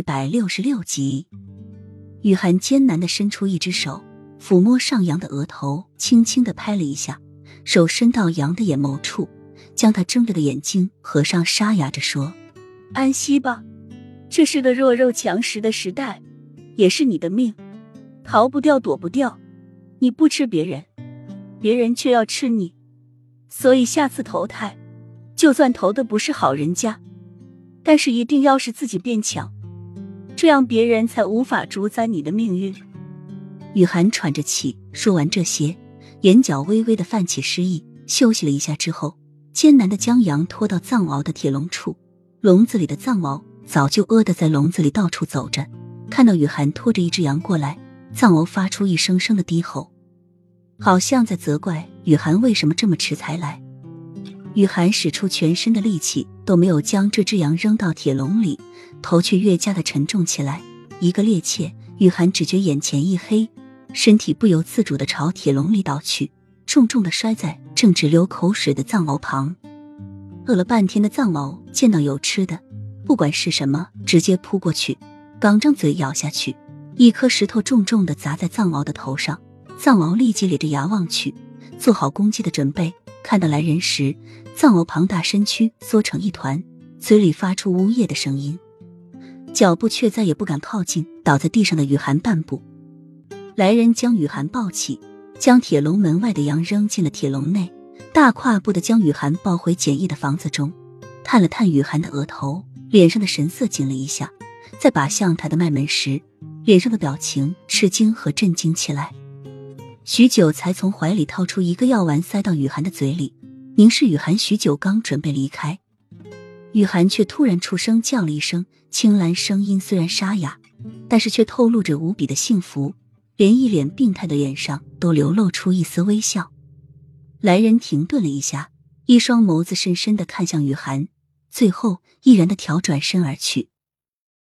一百六十六集，雨涵艰难的伸出一只手，抚摸上扬的额头，轻轻的拍了一下，手伸到杨的眼眸处，将他睁着的眼睛合上，沙哑着说：“安息吧，这是个弱肉强食的时代，也是你的命，逃不掉，躲不掉。你不吃别人，别人却要吃你，所以下次投胎，就算投的不是好人家，但是一定要是自己变强。”这样别人才无法主宰你的命运。雨涵喘着气说完这些，眼角微微的泛起诗意。休息了一下之后，艰难的将羊拖到藏獒的铁笼处。笼子里的藏獒早就饿得在笼子里到处走着。看到雨涵拖着一只羊过来，藏獒发出一声声的低吼，好像在责怪雨涵为什么这么迟才来。雨涵使出全身的力气，都没有将这只羊扔到铁笼里，头却越加的沉重起来。一个趔趄，雨涵只觉眼前一黑，身体不由自主的朝铁笼里倒去，重重的摔在正直流口水的藏獒旁。饿了半天的藏獒见到有吃的，不管是什么，直接扑过去，刚张嘴咬下去，一颗石头重重的砸在藏獒的头上。藏獒立即咧着牙望去，做好攻击的准备。看到来人时，藏獒庞大身躯缩成一团，嘴里发出呜咽的声音，脚步却再也不敢靠近倒在地上的雨涵半步。来人将雨涵抱起，将铁笼门外的羊扔进了铁笼内，大跨步的将雨涵抱回简易的房子中，探了探雨涵的额头，脸上的神色紧了一下，在把向他的脉门时，脸上的表情吃惊和震惊起来。许久才从怀里掏出一个药丸，塞到雨涵的嘴里，凝视雨涵许久，刚准备离开，雨涵却突然出声叫了一声，青兰声音虽然沙哑，但是却透露着无比的幸福，连一脸病态的脸上都流露出一丝微笑。来人停顿了一下，一双眸子深深的看向雨涵，最后毅然的调转身而去。